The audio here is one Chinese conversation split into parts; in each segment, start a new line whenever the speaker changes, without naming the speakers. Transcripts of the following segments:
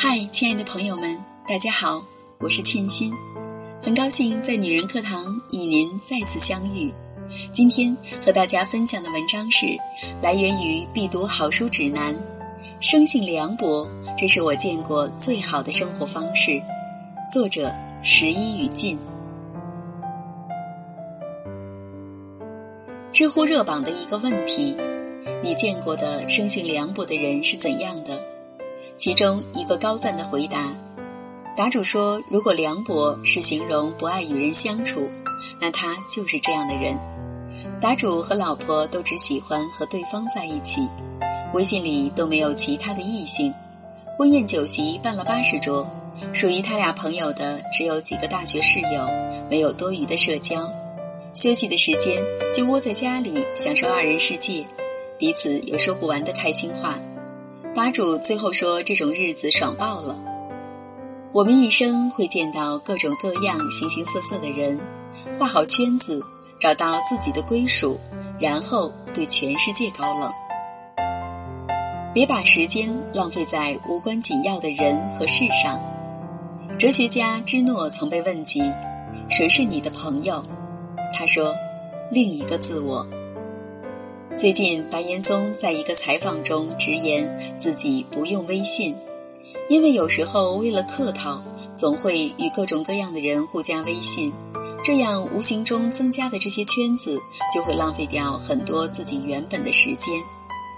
嗨，亲爱的朋友们，大家好，我是倩心，很高兴在女人课堂与您再次相遇。今天和大家分享的文章是来源于必读好书指南，生性凉薄，这是我见过最好的生活方式。作者十一语尽。知乎热榜的一个问题：你见过的生性凉薄的人是怎样的？其中一个高赞的回答，答主说：“如果凉薄是形容不爱与人相处，那他就是这样的人。”答主和老婆都只喜欢和对方在一起，微信里都没有其他的异性。婚宴酒席办了八十桌，属于他俩朋友的只有几个大学室友，没有多余的社交。休息的时间就窝在家里享受二人世界，彼此有说不完的开心话。答主最后说：“这种日子爽爆了。我们一生会见到各种各样、形形色色的人，画好圈子，找到自己的归属，然后对全世界高冷。别把时间浪费在无关紧要的人和事上。”哲学家芝诺曾被问及：“谁是你的朋友？”他说：“另一个自我。”最近，白岩松在一个采访中直言自己不用微信，因为有时候为了客套，总会与各种各样的人互加微信，这样无形中增加的这些圈子就会浪费掉很多自己原本的时间，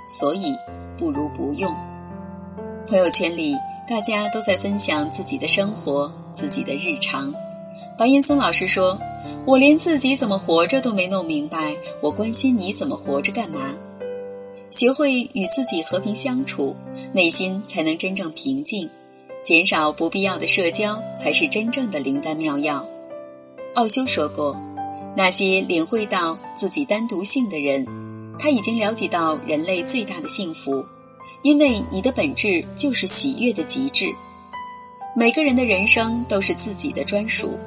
所以不如不用。朋友圈里大家都在分享自己的生活、自己的日常，白岩松老师说。我连自己怎么活着都没弄明白，我关心你怎么活着干嘛？学会与自己和平相处，内心才能真正平静，减少不必要的社交，才是真正的灵丹妙药。奥修说过，那些领会到自己单独性的人，他已经了解到人类最大的幸福，因为你的本质就是喜悦的极致。每个人的人生都是自己的专属。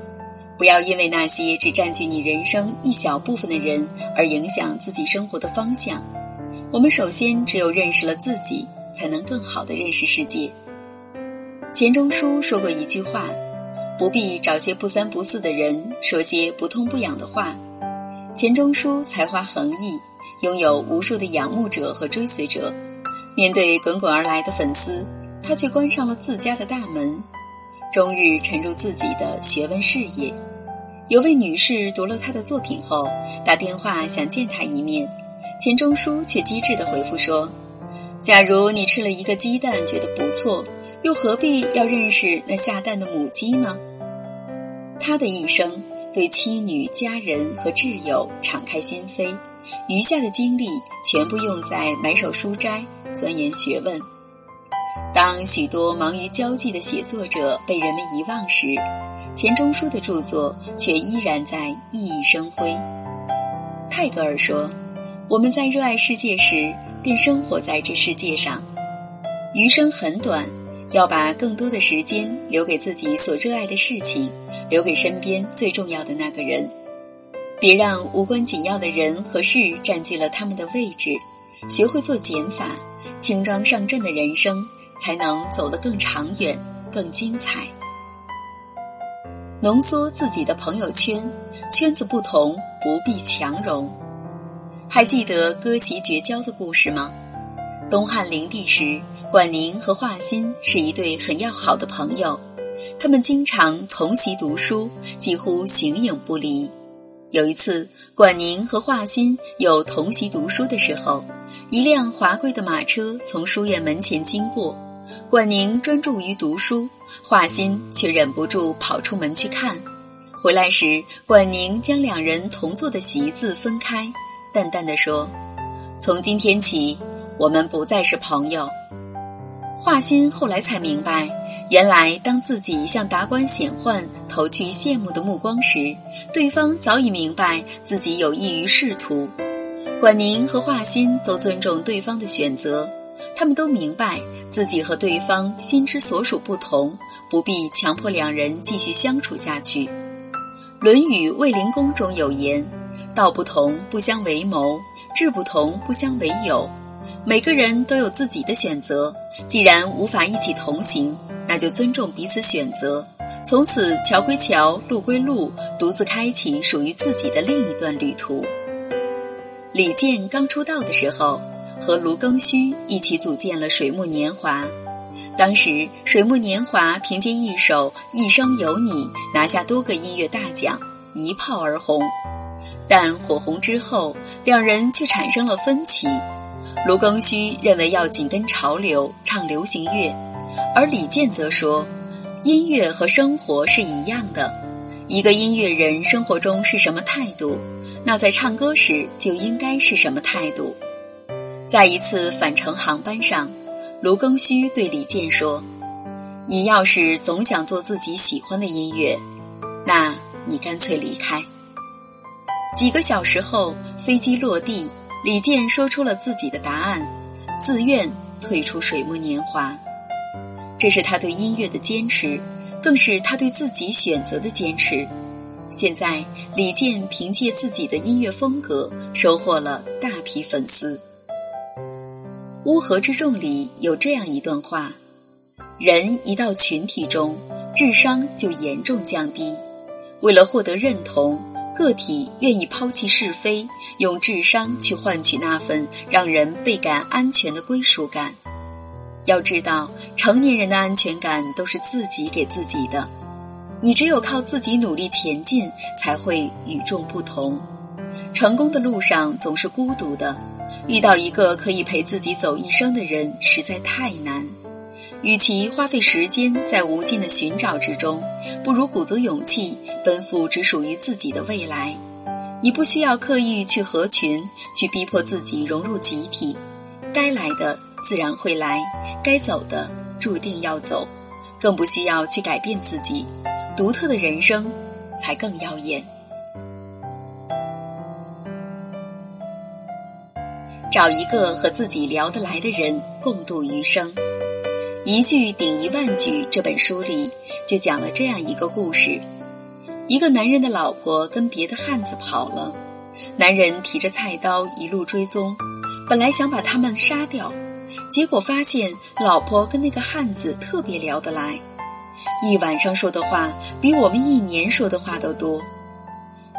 不要因为那些只占据你人生一小部分的人而影响自己生活的方向。我们首先只有认识了自己，才能更好的认识世界。钱钟书说过一句话：“不必找些不三不四的人说些不痛不痒的话。”钱钟书才华横溢，拥有无数的仰慕者和追随者。面对滚滚而来的粉丝，他却关上了自家的大门，终日沉入自己的学问事业。有位女士读了他的作品后，打电话想见他一面，钱钟书却机智地回复说：“假如你吃了一个鸡蛋觉得不错，又何必要认识那下蛋的母鸡呢？”他的一生对妻女、家人和挚友敞开心扉，余下的精力全部用在买手书斋、钻研学问。当许多忙于交际的写作者被人们遗忘时，钱钟书的著作却依然在熠熠生辉。泰戈尔说：“我们在热爱世界时，便生活在这世界上。余生很短，要把更多的时间留给自己所热爱的事情，留给身边最重要的那个人。别让无关紧要的人和事占据了他们的位置。学会做减法，轻装上阵的人生才能走得更长远、更精彩。”浓缩自己的朋友圈，圈子不同不必强融。还记得割席绝交的故事吗？东汉灵帝时，管宁和华歆是一对很要好的朋友，他们经常同席读书，几乎形影不离。有一次，管宁和华歆有同席读书的时候，一辆华贵的马车从书院门前经过。管宁专注于读书，华歆却忍不住跑出门去看。回来时，管宁将两人同坐的席子分开，淡淡的说：“从今天起，我们不再是朋友。”华歆后来才明白，原来当自己向达官显宦投去羡慕的目光时，对方早已明白自己有益于仕途。管宁和华歆都尊重对方的选择。他们都明白自己和对方心之所属不同，不必强迫两人继续相处下去。《论语卫灵公》中有言：“道不同，不相为谋；志不同，不相为友。”每个人都有自己的选择，既然无法一起同行，那就尊重彼此选择，从此桥归桥，路归路，独自开启属于自己的另一段旅途。李健刚出道的时候，和卢庚戌一起组建了水木年华。当时，水木年华凭借一首《一生有你》拿下多个音乐大奖，一炮而红。但火红之后，两人却产生了分歧。卢庚戌认为要紧跟潮流，唱流行乐，而李健则说，音乐和生活是一样的。一个音乐人生活中是什么态度，那在唱歌时就应该是什么态度。在一次返程航班上。卢庚戌对李健说：“你要是总想做自己喜欢的音乐，那你干脆离开。”几个小时后，飞机落地，李健说出了自己的答案：自愿退出水木年华。这是他对音乐的坚持，更是他对自己选择的坚持。现在，李健凭借自己的音乐风格，收获了大批粉丝。乌合之众里有这样一段话：人一到群体中，智商就严重降低。为了获得认同，个体愿意抛弃是非，用智商去换取那份让人倍感安全的归属感。要知道，成年人的安全感都是自己给自己的。你只有靠自己努力前进，才会与众不同。成功的路上总是孤独的。遇到一个可以陪自己走一生的人实在太难，与其花费时间在无尽的寻找之中，不如鼓足勇气奔赴只属于自己的未来。你不需要刻意去合群，去逼迫自己融入集体，该来的自然会来，该走的注定要走，更不需要去改变自己，独特的人生才更耀眼。找一个和自己聊得来的人共度余生，一句顶一万句。这本书里就讲了这样一个故事：一个男人的老婆跟别的汉子跑了，男人提着菜刀一路追踪，本来想把他们杀掉，结果发现老婆跟那个汉子特别聊得来，一晚上说的话比我们一年说的话都多。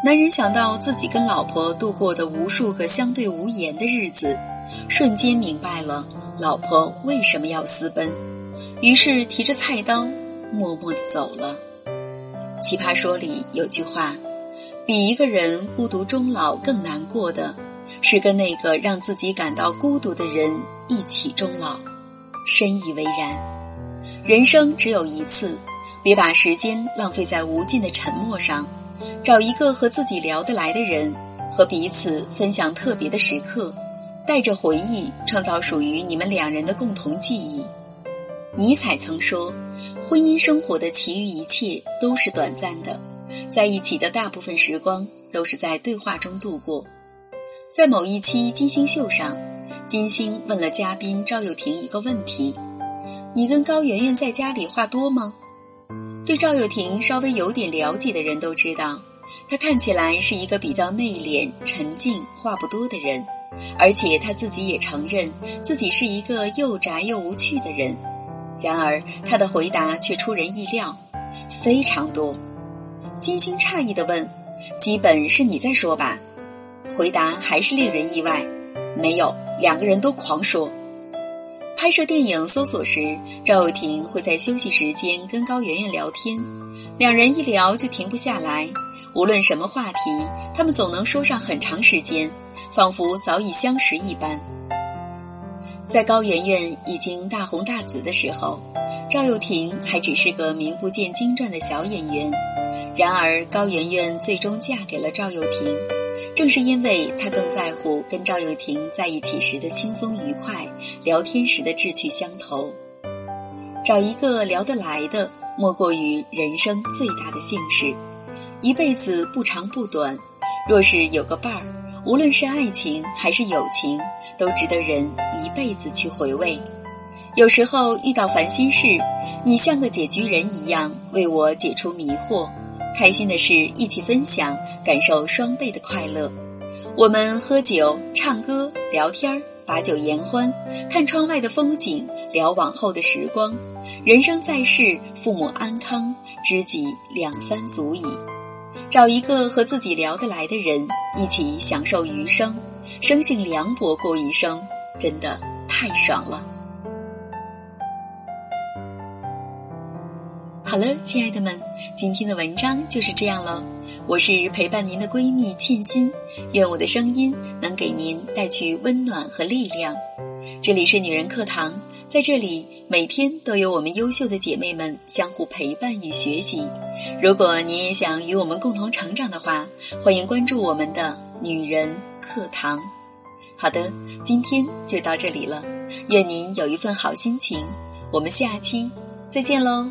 男人想到自己跟老婆度过的无数个相对无言的日子，瞬间明白了老婆为什么要私奔，于是提着菜刀，默默的走了。奇葩说里有句话：“比一个人孤独终老更难过的，是跟那个让自己感到孤独的人一起终老。”深以为然。人生只有一次，别把时间浪费在无尽的沉默上。找一个和自己聊得来的人，和彼此分享特别的时刻，带着回忆创造属于你们两人的共同记忆。尼采曾说：“婚姻生活的其余一切都是短暂的，在一起的大部分时光都是在对话中度过。”在某一期金星秀上，金星问了嘉宾赵又廷一个问题：“你跟高圆圆在家里话多吗？”对赵又廷稍微有点了解的人都知道，他看起来是一个比较内敛、沉静、话不多的人，而且他自己也承认自己是一个又宅又无趣的人。然而，他的回答却出人意料，非常多。金星诧异的问：“基本是你在说吧？”回答还是令人意外：“没有，两个人都狂说。”拍摄电影搜索时，赵又廷会在休息时间跟高圆圆聊天，两人一聊就停不下来，无论什么话题，他们总能说上很长时间，仿佛早已相识一般。在高圆圆已经大红大紫的时候，赵又廷还只是个名不见经传的小演员，然而高圆圆最终嫁给了赵又廷。正是因为他更在乎跟赵又廷在一起时的轻松愉快，聊天时的志趣相投。找一个聊得来的，莫过于人生最大的幸事。一辈子不长不短，若是有个伴儿，无论是爱情还是友情，都值得人一辈子去回味。有时候遇到烦心事，你像个解局人一样，为我解除迷惑。开心的事一起分享，感受双倍的快乐。我们喝酒、唱歌、聊天把酒言欢，看窗外的风景，聊往后的时光，人生在世，父母安康，知己两三足矣。找一个和自己聊得来的人，一起享受余生，生性凉薄过一生，真的太爽了。好了，亲爱的们，今天的文章就是这样了。我是陪伴您的闺蜜沁心，愿我的声音能给您带去温暖和力量。这里是女人课堂，在这里每天都有我们优秀的姐妹们相互陪伴与学习。如果您也想与我们共同成长的话，欢迎关注我们的女人课堂。好的，今天就到这里了，愿您有一份好心情。我们下期再见喽。